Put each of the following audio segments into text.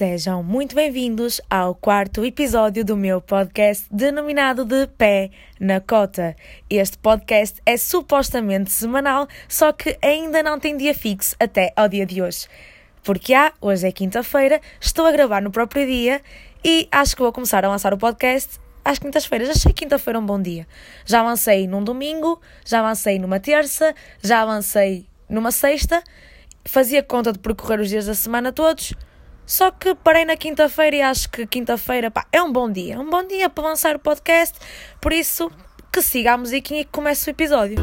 Sejam muito bem-vindos ao quarto episódio do meu podcast denominado de Pé na Cota. Este podcast é supostamente semanal, só que ainda não tem dia fixo até ao dia de hoje. Porque há, hoje é quinta-feira, estou a gravar no próprio dia e acho que vou começar a lançar o podcast às quintas-feiras. Achei quinta-feira um bom dia. Já avancei num domingo, já avancei numa terça, já avancei numa sexta, fazia conta de percorrer os dias da semana todos só que parei na quinta-feira e acho que quinta-feira é um bom dia. Um bom dia para lançar o podcast. Por isso, que siga a musiquinha e que comece o episódio.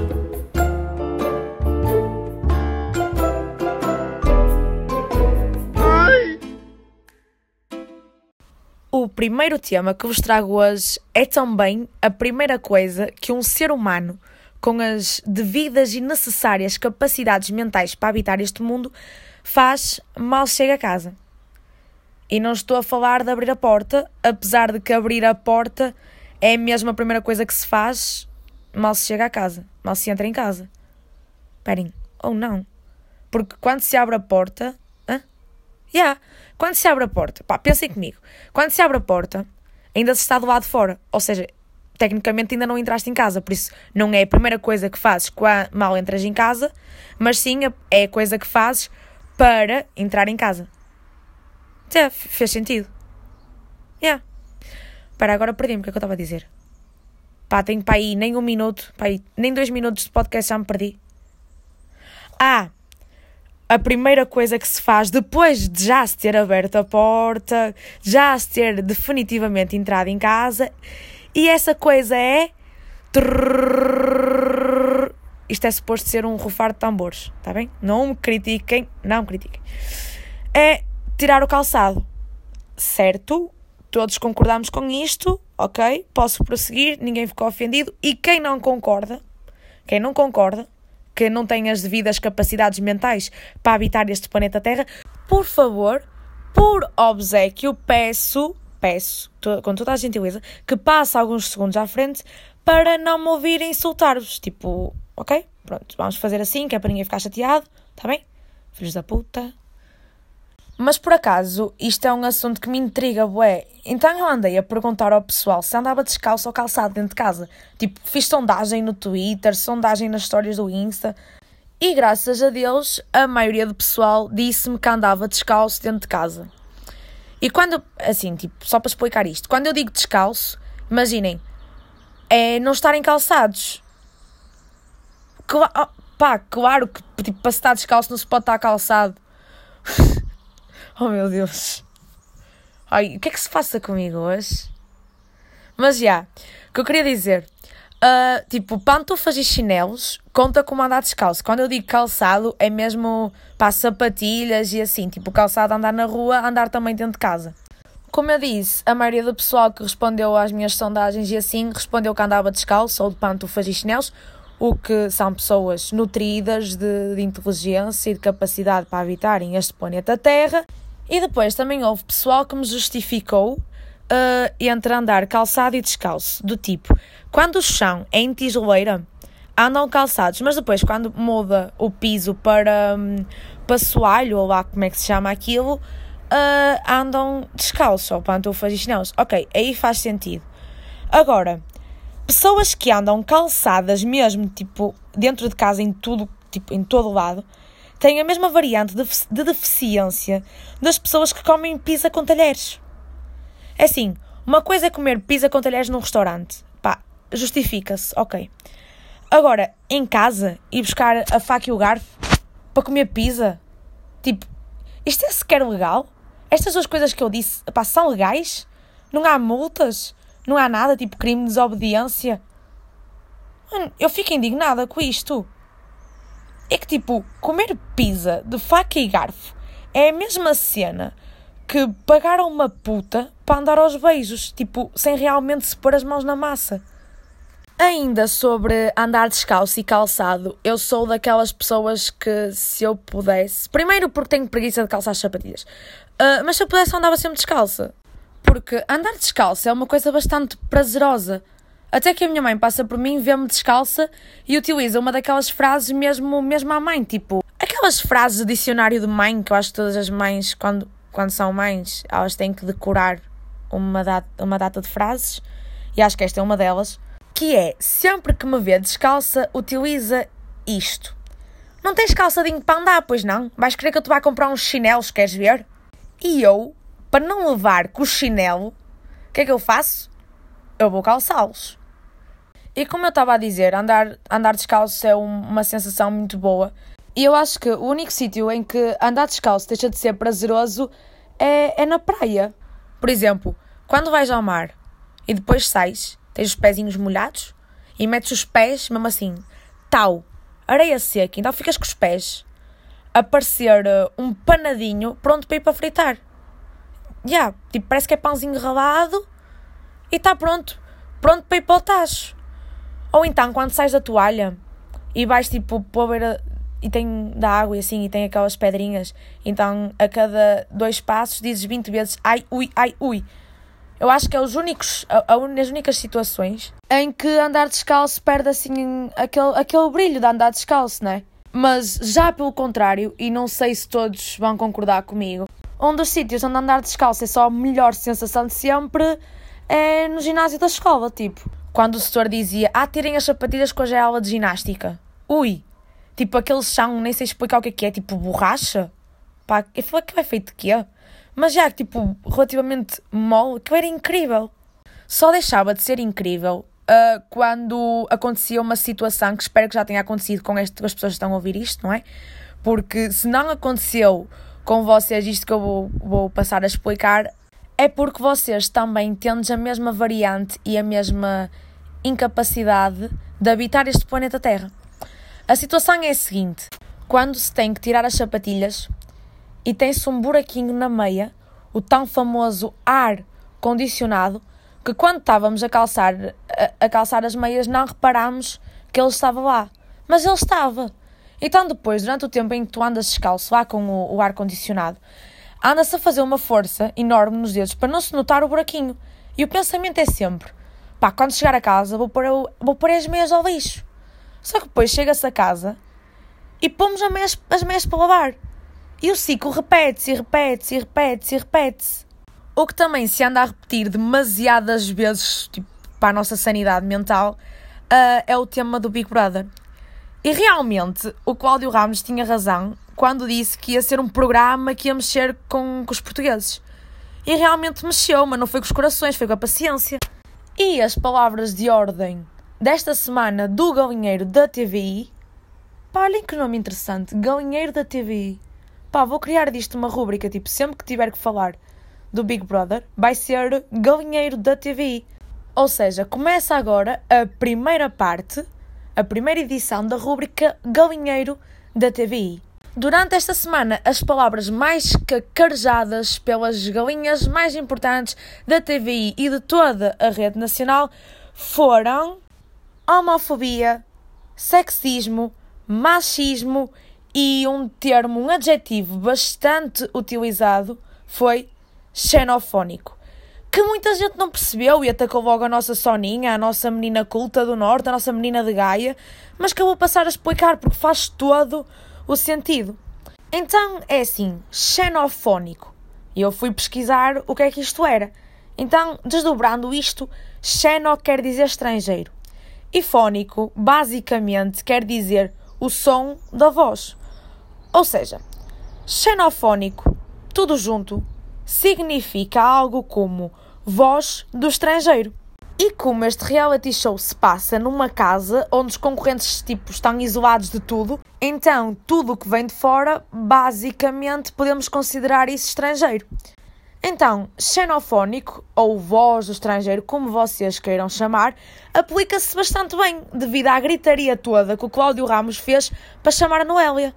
O primeiro tema que vos trago hoje é também a primeira coisa que um ser humano com as devidas e necessárias capacidades mentais para habitar este mundo faz mal chega a casa. E não estou a falar de abrir a porta, apesar de que abrir a porta é mesmo a primeira coisa que se faz mal se chega a casa, mal se entra em casa. Esperem, ou não. Porque quando se abre a porta. Hã? Yeah. Quando se abre a porta, pá, pensem comigo. Quando se abre a porta, ainda se está do lado de fora. Ou seja, tecnicamente ainda não entraste em casa. Por isso, não é a primeira coisa que fazes quando mal entras em casa, mas sim é a coisa que fazes para entrar em casa. É, fez sentido. Yeah. Para agora perdi-me, o que é que eu estava a dizer? Pá, tenho para aí nem um minuto, pá, aí, nem dois minutos de podcast já me perdi. Ah, a primeira coisa que se faz depois de já se ter aberto a porta, já se ter definitivamente entrado em casa, e essa coisa é. Isto é suposto ser um rufar de tambores, está bem? Não me critiquem, não me critiquem. É tirar o calçado. Certo? Todos concordamos com isto, ok? Posso prosseguir, ninguém ficou ofendido. E quem não concorda, quem não concorda, que não tem as devidas capacidades mentais para habitar este planeta Terra, por favor, por obsequio, peço, peço, com toda a gentileza, que passe alguns segundos à frente para não me ouvir insultar-vos. Tipo, ok? Pronto, vamos fazer assim, que é para ninguém ficar chateado, tá bem? Filhos da puta. Mas por acaso, isto é um assunto que me intriga, bué. Então eu andei a perguntar ao pessoal se andava descalço ou calçado dentro de casa. Tipo, fiz sondagem no Twitter, sondagem nas histórias do Insta. E graças a Deus, a maioria do pessoal disse-me que andava descalço dentro de casa. E quando, assim, tipo, só para explicar isto, quando eu digo descalço, imaginem, é não estarem calçados. Cla oh, pá, claro que tipo, para estar descalço não se pode estar calçado. Oh meu Deus. Ai, o que é que se passa comigo hoje? Mas já, yeah, o que eu queria dizer. Uh, tipo, pantufas e chinelos conta como andar descalço. Quando eu digo calçado, é mesmo para sapatilhas e assim. Tipo, calçado andar na rua, andar também dentro de casa. Como eu disse, a maioria do pessoal que respondeu às minhas sondagens e assim respondeu que andava descalço ou de pantufas e chinelos, o que são pessoas nutridas de, de inteligência e de capacidade para habitarem este planeta Terra e depois também houve pessoal que me justificou uh, entre andar calçado e descalço, do tipo, quando o chão é em tijoleira, andam calçados, mas depois quando muda o piso para, um, para soalho, ou lá como é que se chama aquilo, uh, andam descalços, ou pantufas e chinelos. Ok, aí faz sentido. Agora, pessoas que andam calçadas mesmo, tipo, dentro de casa, em tudo, tipo, em todo lado, têm a mesma variante de, de deficiência das pessoas que comem pizza com talheres. É assim, uma coisa é comer pizza com talheres num restaurante. Pá, justifica-se, ok. Agora, em casa, e buscar a faca e o garfo para comer pizza, tipo, isto é sequer legal? Estas duas coisas que eu disse, pá, são legais? Não há multas? Não há nada, tipo crime de desobediência? Mano, eu fico indignada com isto. É que, tipo, comer pizza de faca e garfo é a mesma cena que pagaram uma puta para andar aos beijos, tipo, sem realmente se pôr as mãos na massa. Ainda sobre andar descalço e calçado, eu sou daquelas pessoas que, se eu pudesse. Primeiro, porque tenho preguiça de calçar as sapatilhas, uh, mas se eu pudesse, andava sempre descalça. Porque andar descalço é uma coisa bastante prazerosa. Até que a minha mãe passa por mim, vê-me descalça e utiliza uma daquelas frases mesmo, mesmo à mãe, tipo, aquelas frases do dicionário de mãe que eu acho que todas as mães, quando, quando são mães, elas têm que decorar uma data, uma data de frases, e acho que esta é uma delas, que é, sempre que me vê descalça, utiliza isto. Não tens calçadinho para andar, pois não? Vais querer que eu te vá comprar uns chinelos, queres ver? E eu, para não levar com o chinelo, o que é que eu faço? Eu vou calçá-los. E como eu estava a dizer, andar, andar descalço é uma sensação muito boa. E eu acho que o único sítio em que andar descalço deixa de ser prazeroso é, é na praia. Por exemplo, quando vais ao mar e depois sais, tens os pezinhos molhados e metes os pés, mesmo assim, tal, areia seca, então ficas com os pés a parecer uh, um panadinho pronto para ir para fritar. Já, yeah, tipo, parece que é pãozinho ralado e está pronto, pronto para ir para o tacho. Ou então, quando sais da toalha e vais tipo para a beira e tem da água e assim, e tem aquelas pedrinhas, então a cada dois passos dizes 20 vezes ai, ui, ai, ui. Eu acho que é os únicos, a, a, as únicas situações em que andar descalço perde assim aquele, aquele brilho de andar descalço, não é? Mas já pelo contrário, e não sei se todos vão concordar comigo, um dos sítios onde andar descalço é só a melhor sensação de sempre é no ginásio da escola, tipo. Quando o setor dizia, ah, tirem as sapatilhas com a aula de ginástica. Ui, tipo aquele chão, nem sei explicar o que é que é, tipo borracha. Pá, que é feito de quê? Mas já, tipo, relativamente mole, que era incrível. Só deixava de ser incrível uh, quando acontecia uma situação que espero que já tenha acontecido com, este, as pessoas que estão a ouvir isto, não é? Porque se não aconteceu com vocês isto que eu vou, vou passar a explicar, é porque vocês também tendes a mesma variante e a mesma incapacidade de habitar este planeta Terra. A situação é a seguinte: quando se tem que tirar as sapatilhas, e tem-se um buraquinho na meia, o tão famoso ar condicionado, que quando estávamos a calçar, a, a calçar as meias não reparámos que ele estava lá. Mas ele estava. Então depois, durante o tempo em que tu andas descalço lá com o, o ar condicionado, anda-se a fazer uma força enorme nos dedos para não se notar o buraquinho. E o pensamento é sempre, pá, quando chegar a casa vou pôr, vou pôr as meias ao lixo. Só que depois chega-se a casa e pomos as meias, as meias para lavar. E o ciclo repete-se, repete-se, repete-se, repete-se. O que também se anda a repetir demasiadas vezes tipo, para a nossa sanidade mental uh, é o tema do Big Brother. E realmente o Cláudio Ramos tinha razão quando disse que ia ser um programa que ia mexer com, com os portugueses. E realmente mexeu, mas não foi com os corações, foi com a paciência. E as palavras de ordem desta semana do galinheiro da TVI. Pá, olhem que nome interessante, galinheiro da TVI pá, vou criar disto uma rúbrica, tipo, sempre que tiver que falar do Big Brother, vai ser galinheiro da TVI. Ou seja, começa agora a primeira parte, a primeira edição da rúbrica Galinheiro da TVI. Durante esta semana, as palavras mais cacarejadas pelas galinhas mais importantes da TVI e de toda a rede nacional foram homofobia, sexismo, machismo e um termo, um adjetivo bastante utilizado foi xenofónico. Que muita gente não percebeu e atacou logo a nossa Soninha, a nossa menina culta do Norte, a nossa menina de Gaia, mas que eu vou passar a explicar porque faz todo o sentido. Então é assim, xenofónico. E eu fui pesquisar o que é que isto era. Então, desdobrando isto, xeno quer dizer estrangeiro. E fónico, basicamente, quer dizer o som da voz. Ou seja, xenofónico, tudo junto, significa algo como voz do estrangeiro. E como este reality show se passa numa casa onde os concorrentes tipo, estão isolados de tudo, então tudo o que vem de fora, basicamente podemos considerar isso estrangeiro. Então, xenofónico, ou voz do estrangeiro, como vocês queiram chamar, aplica-se bastante bem, devido à gritaria toda que o Cláudio Ramos fez para chamar a Noélia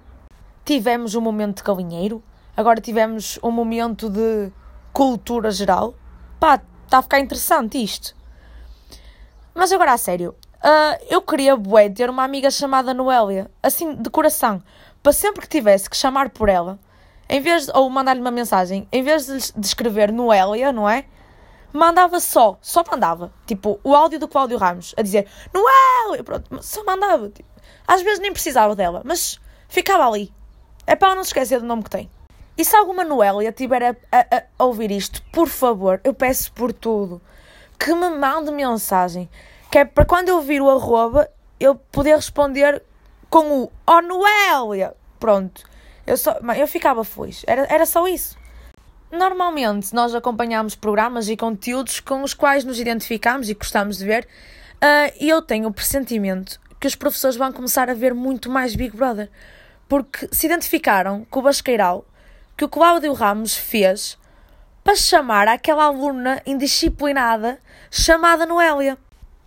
tivemos um momento de galinheiro, agora tivemos um momento de cultura geral. Pá, está a ficar interessante isto. Mas agora a sério, uh, eu queria bué ter uma amiga chamada Noélia, assim, de coração, para sempre que tivesse que chamar por ela, em vez de, ou mandar-lhe uma mensagem, em vez de, escrever Noélia, não é? Mandava só, só mandava, tipo, o áudio do Cláudio Ramos, a dizer Noélia, pronto, só mandava, tipo, às vezes nem precisava dela, mas ficava ali, é para não se esquecer do nome que tem. E se alguma Noélia estiver a, a, a, ouvir isto, por favor, eu peço por tudo que me mande mensagem. Que é para quando eu vir o arroba, eu poder responder com o Oh Noélia! Pronto. Eu, só, eu ficava feliz. Era, era só isso. Normalmente nós acompanhamos programas e conteúdos com os quais nos identificamos e gostamos de ver, uh, e eu tenho o pressentimento que os professores vão começar a ver muito mais Big Brother, porque se identificaram com o Basqueiral que o Cláudio Ramos fez para chamar aquela aluna indisciplinada chamada Noélia.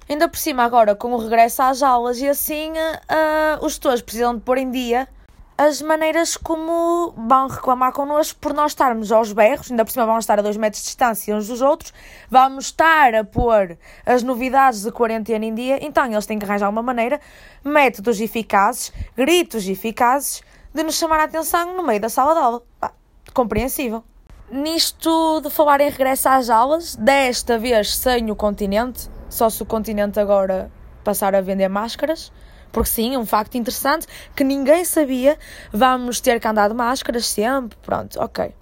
Ainda por cima, agora com o regresso às aulas e assim, uh, os tutores precisam de pôr em dia as maneiras como vão reclamar connosco por nós estarmos aos berros, ainda por cima vamos estar a dois metros de distância uns dos outros, vamos estar a pôr as novidades de quarentena em dia, então eles têm que arranjar uma maneira, métodos eficazes, gritos eficazes, de nos chamar a atenção no meio da sala de aula. Pá, compreensível. Nisto de falar em regresso às aulas, desta vez sem o continente, só se o continente agora passar a vender máscaras, porque sim, um facto interessante que ninguém sabia, vamos ter que andar de máscaras sempre, pronto, ok.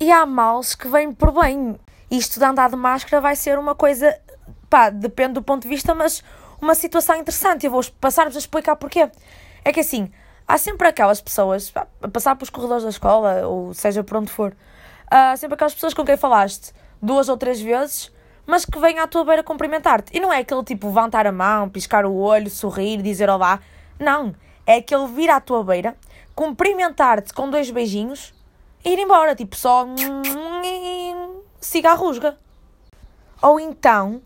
E há males que vêm por bem. Isto de andar de máscara vai ser uma coisa, pá, depende do ponto de vista, mas uma situação interessante. Eu vou passar-vos a explicar porquê. É que assim, há sempre aquelas pessoas, pá, a passar pelos corredores da escola, ou seja por onde for, há sempre aquelas pessoas com quem falaste duas ou três vezes mas que vem à tua beira cumprimentar-te. E não é aquele tipo levantar a mão, piscar o olho, sorrir, dizer olá. Não. É aquele vir à tua beira, cumprimentar-te com dois beijinhos e ir embora. Tipo, só. siga a rusga. Ou então,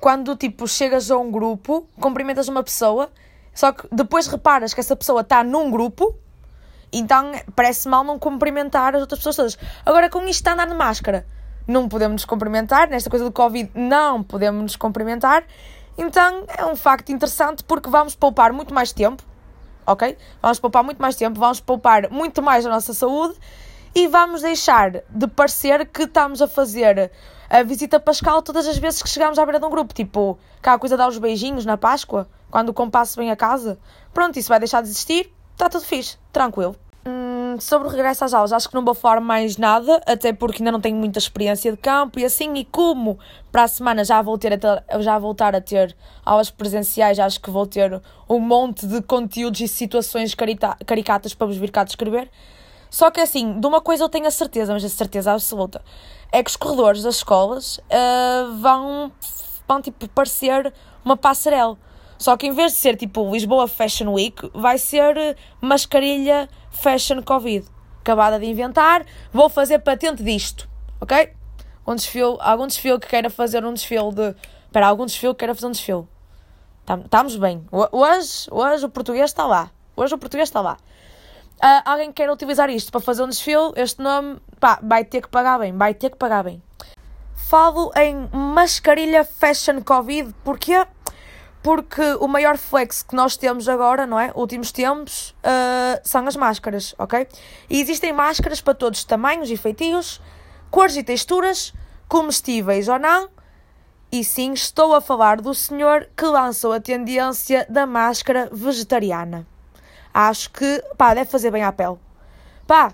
quando tipo chegas a um grupo, cumprimentas uma pessoa, só que depois reparas que essa pessoa está num grupo, então parece mal não cumprimentar as outras pessoas todas. Agora, com isto de andar de máscara, não podemos nos cumprimentar, nesta coisa do Covid não podemos nos cumprimentar. Então é um facto interessante porque vamos poupar muito mais tempo, ok? Vamos poupar muito mais tempo, vamos poupar muito mais a nossa saúde e vamos deixar de parecer que estamos a fazer a visita pascal todas as vezes que chegamos à beira de um grupo. Tipo, cá a coisa dar os beijinhos na Páscoa, quando o compasso vem a casa. Pronto, isso vai deixar de existir, está tudo fixe, tranquilo. Hum, sobre o regresso às aulas, acho que não vou falar mais nada, até porque ainda não tenho muita experiência de campo e assim, e como para a semana já vou ter a já voltar a ter aulas presenciais, acho que vou ter um monte de conteúdos e situações carita, caricatas para vos vir cá descrever. Só que assim, de uma coisa eu tenho a certeza, mas a certeza absoluta, é que os corredores das escolas uh, vão, vão tipo parecer uma passarela só que em vez de ser tipo Lisboa Fashion Week, vai ser eh, mascarilha Fashion Covid. Acabada de inventar, vou fazer patente disto, ok? Um desfile, algum desfile que queira fazer um desfile de. Espera, algum desfile que queira fazer um desfile. Estamos bem. Hoje, hoje o português está lá. Hoje o português está lá. Uh, alguém queira utilizar isto para fazer um desfile, este nome, pá, vai ter que pagar bem, vai ter que pagar bem. Falo em mascarilha Fashion Covid, porque porque o maior flex que nós temos agora, não é? Últimos tempos, uh, são as máscaras, ok? E existem máscaras para todos os tamanhos e feitios, cores e texturas, comestíveis ou não. E sim, estou a falar do senhor que lançou a tendência da máscara vegetariana. Acho que, pá, deve fazer bem à pele. Pá,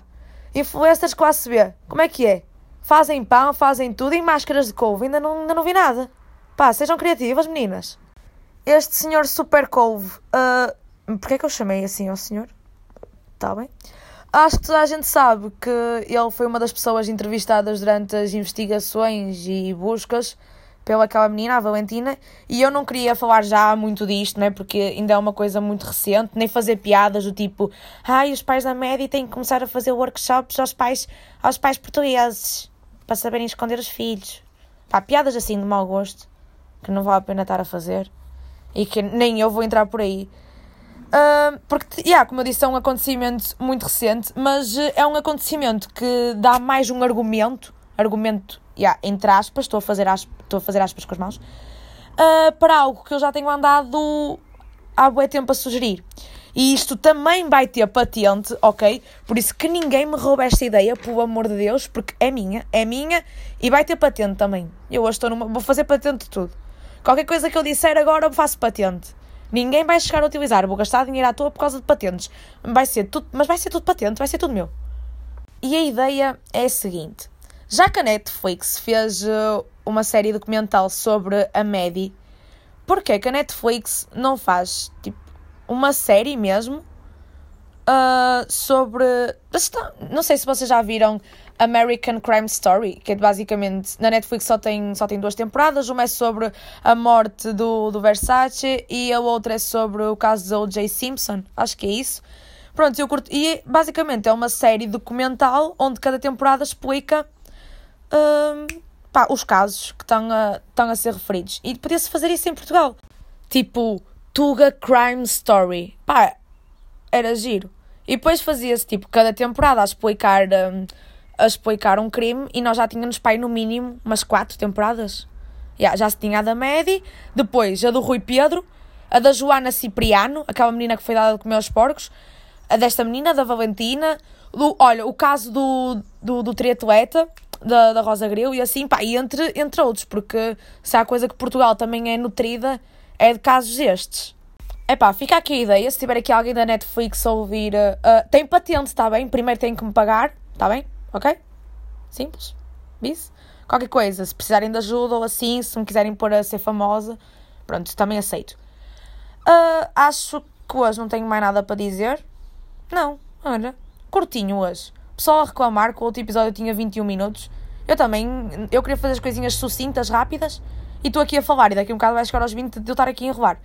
influencers classe B, como é que é? Fazem pão, fazem tudo em máscaras de couve, ainda não, ainda não vi nada. Pá, sejam criativas, meninas. Este senhor Super Couve, uh, porquê é que eu chamei assim ao senhor? Está bem? Acho que toda a gente sabe que ele foi uma das pessoas entrevistadas durante as investigações e buscas pelaquela menina, a Valentina, e eu não queria falar já muito disto, né, porque ainda é uma coisa muito recente, nem fazer piadas do tipo, ai, os pais da média têm que começar a fazer workshops aos pais, aos pais portugueses, para saberem esconder os filhos. Pá, piadas assim de mau gosto, que não vale a pena estar a fazer e que nem eu vou entrar por aí. Uh, porque, yeah, como eu disse, é um acontecimento muito recente, mas uh, é um acontecimento que dá mais um argumento, argumento, yeah, entre aspas, estou a fazer aspas, estou a fazer aspas com as mãos, uh, para algo que eu já tenho andado há bué tempo a sugerir. E isto também vai ter patente, ok? Por isso que ninguém me rouba esta ideia, pelo amor de Deus, porque é minha, é minha e vai ter patente também. Eu hoje estou numa. Vou fazer patente de tudo. Qualquer coisa que eu disser agora eu faço patente. Ninguém vai chegar a utilizar, vou gastar dinheiro à toa por causa de patentes. Vai ser tudo, mas vai ser tudo patente, vai ser tudo meu. e a ideia é a seguinte: já que a Netflix fez uh, uma série documental sobre a Maddie, porquê que a Netflix não faz tipo uma série mesmo uh, sobre. Não sei se vocês já viram American Crime Story, que é basicamente na Netflix só tem, só tem duas temporadas. Uma é sobre a morte do, do Versace e a outra é sobre o caso de O.J. Simpson. Acho que é isso. Pronto, eu curto. E basicamente é uma série documental onde cada temporada explica uh, pá, os casos que estão a, estão a ser referidos. E podia-se fazer isso em Portugal. Tipo, Tuga Crime Story. Pá, era giro. E depois fazia-se tipo cada temporada a explicar. Um, a explicar um crime e nós já tínhamos, pai, no mínimo, umas quatro temporadas. Yeah, já se tinha a da Medi, depois a do Rui Pedro, a da Joana Cipriano, aquela menina que foi dada de comer aos porcos, a desta menina, da Valentina, do, olha, o caso do, do, do triatleta, da, da Rosa Greu e assim, pá, e entre, entre outros, porque se há coisa que Portugal também é nutrida, é de casos estes. É pá, fica aqui a ideia, se tiver aqui alguém da Netflix a ouvir, uh, tem patente, está bem? Primeiro tem que me pagar, está bem? Ok? Simples. Bis. Qualquer coisa, se precisarem de ajuda ou assim, se me quiserem pôr a ser famosa, pronto, também aceito. Uh, acho que hoje não tenho mais nada para dizer. Não, olha, curtinho hoje. Pessoal a reclamar que o outro episódio tinha 21 minutos. Eu também, eu queria fazer as coisinhas sucintas, rápidas, e estou aqui a falar, e daqui a um bocado vai chegar aos 20 de eu estar aqui a enrolar.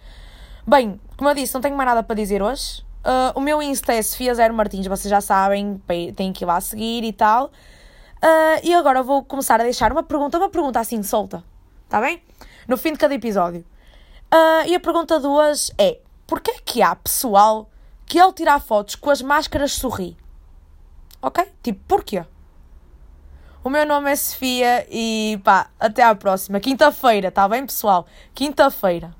Bem, como eu disse, não tenho mais nada para dizer hoje. Uh, o meu Insta é Sofia Zero Martins, vocês já sabem, têm que ir lá seguir e tal. Uh, e agora vou começar a deixar uma pergunta, uma pergunta assim solta, tá bem? No fim de cada episódio. Uh, e a pergunta hoje é: porquê é que há pessoal que ao tirar fotos com as máscaras sorri? Ok? Tipo, porquê? O meu nome é Sofia e pá, até à próxima. Quinta-feira, tá bem, pessoal? Quinta-feira.